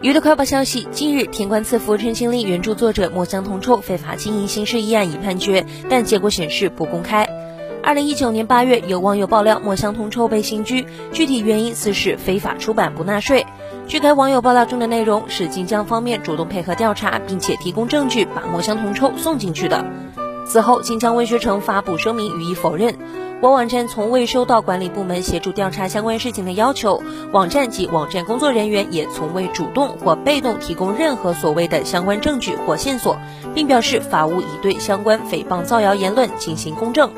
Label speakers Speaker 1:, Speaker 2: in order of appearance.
Speaker 1: 娱乐快报消息：近日，天官赐福陈情令原著作者墨香铜臭非法经营刑事一案已判决，但结果显示不公开。二零一九年八月，有网友爆料墨香铜臭被刑拘，具体原因似是非法出版不纳税。据该网友爆料中的内容，是晋江方面主动配合调查，并且提供证据把墨香铜臭送进去的。此后，晋江文学城发布声明予以否认。我网站从未收到管理部门协助调查相关事情的要求，网站及网站工作人员也从未主动或被动提供任何所谓的相关证据或线索，并表示法务已对相关诽谤造谣言论进行公证。